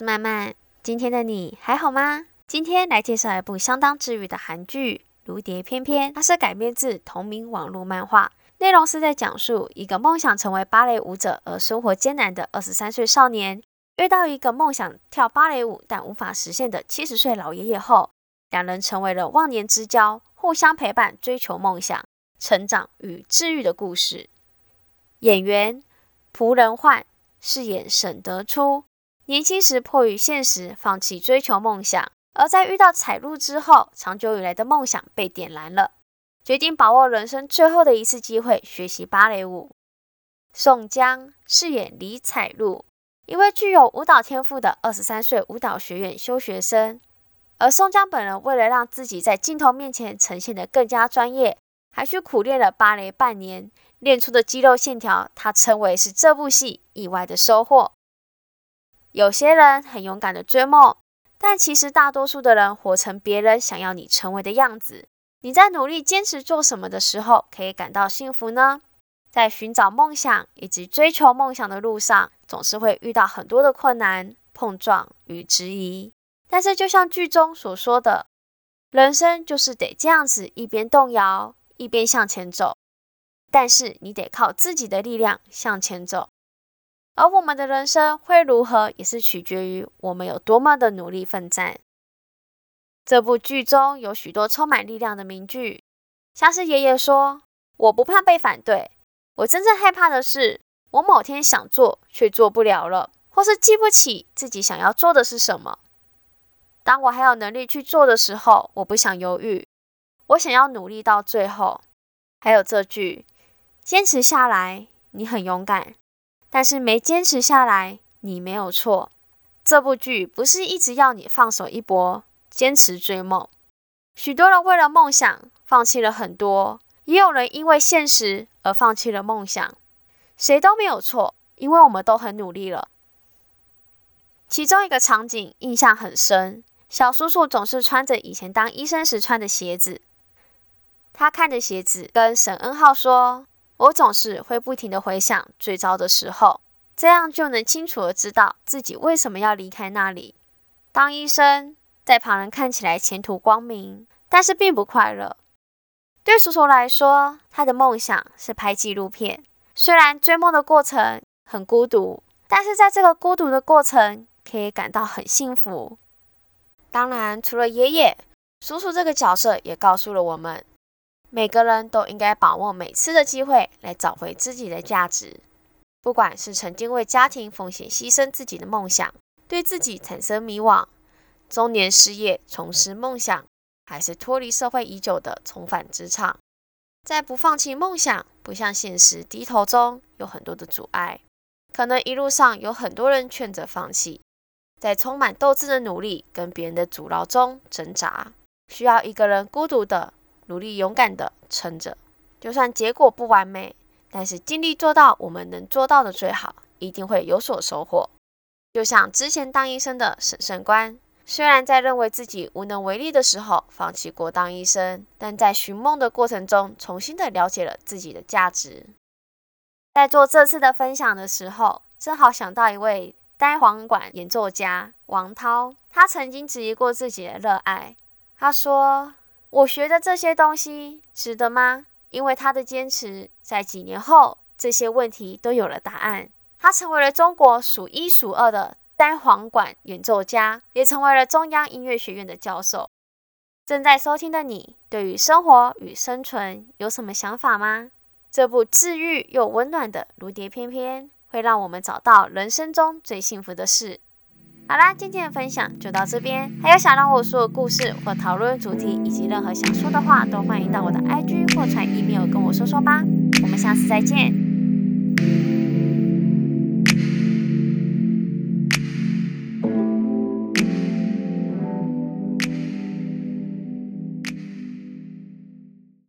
是曼曼。今天的你还好吗？今天来介绍一部相当治愈的韩剧《如蝶翩翩》，它是改编自同名网络漫画，内容是在讲述一个梦想成为芭蕾舞者而生活艰难的二十三岁少年，遇到一个梦想跳芭蕾舞但无法实现的七十岁老爷爷后，两人成为了忘年之交，互相陪伴，追求梦想、成长与治愈的故事。演员朴仁焕饰演沈德初。年轻时迫于现实放弃追求梦想，而在遇到彩璐之后，长久以来的梦想被点燃了，决定把握人生最后的一次机会学习芭蕾舞。宋江饰演李彩璐，一位具有舞蹈天赋的二十三岁舞蹈学院休学生，而宋江本人为了让自己在镜头面前呈现得更加专业，还去苦练了芭蕾半年，练出的肌肉线条，他称为是这部戏意外的收获。有些人很勇敢的追梦，但其实大多数的人活成别人想要你成为的样子。你在努力坚持做什么的时候，可以感到幸福呢？在寻找梦想以及追求梦想的路上，总是会遇到很多的困难、碰撞与质疑。但是，就像剧中所说的，人生就是得这样子，一边动摇，一边向前走。但是，你得靠自己的力量向前走。而我们的人生会如何，也是取决于我们有多么的努力奋战。这部剧中有许多充满力量的名句，像是爷爷说：“我不怕被反对，我真正害怕的是，我某天想做却做不了了，或是记不起自己想要做的是什么。当我还有能力去做的时候，我不想犹豫，我想要努力到最后。”还有这句：“坚持下来，你很勇敢。”但是没坚持下来，你没有错。这部剧不是一直要你放手一搏，坚持追梦。许多人为了梦想放弃了很多，也有人因为现实而放弃了梦想。谁都没有错，因为我们都很努力了。其中一个场景印象很深，小叔叔总是穿着以前当医生时穿的鞋子。他看着鞋子，跟沈恩浩说。我总是会不停的回想最糟的时候，这样就能清楚的知道自己为什么要离开那里。当医生，在旁人看起来前途光明，但是并不快乐。对叔叔来说，他的梦想是拍纪录片。虽然追梦的过程很孤独，但是在这个孤独的过程，可以感到很幸福。当然，除了爷爷，叔叔这个角色也告诉了我们。每个人都应该把握每次的机会来找回自己的价值，不管是曾经为家庭奉献牺牲自己的梦想，对自己产生迷惘，中年失业重拾梦想，还是脱离社会已久的重返职场，在不放弃梦想、不向现实低头中，有很多的阻碍，可能一路上有很多人劝着放弃，在充满斗志的努力跟别人的阻挠中挣扎，需要一个人孤独的。努力勇敢的撑着，就算结果不完美，但是尽力做到我们能做到的最好，一定会有所收获。就像之前当医生的沈胜官，虽然在认为自己无能为力的时候放弃过当医生，但在寻梦的过程中，重新的了解了自己的价值。在做这次的分享的时候，正好想到一位单簧管演奏家王涛，他曾经质疑过自己的热爱，他说。我学的这些东西值得吗？因为他的坚持，在几年后，这些问题都有了答案。他成为了中国数一数二的单簧管演奏家，也成为了中央音乐学院的教授。正在收听的你，对于生活与生存有什么想法吗？这部治愈又温暖的《如蝶翩翩》，会让我们找到人生中最幸福的事。好啦，今天的分享就到这边。还有想让我说的故事或讨论主题，以及任何想说的话，都欢迎到我的 IG 或传 email 跟我说说吧。我们下次再见。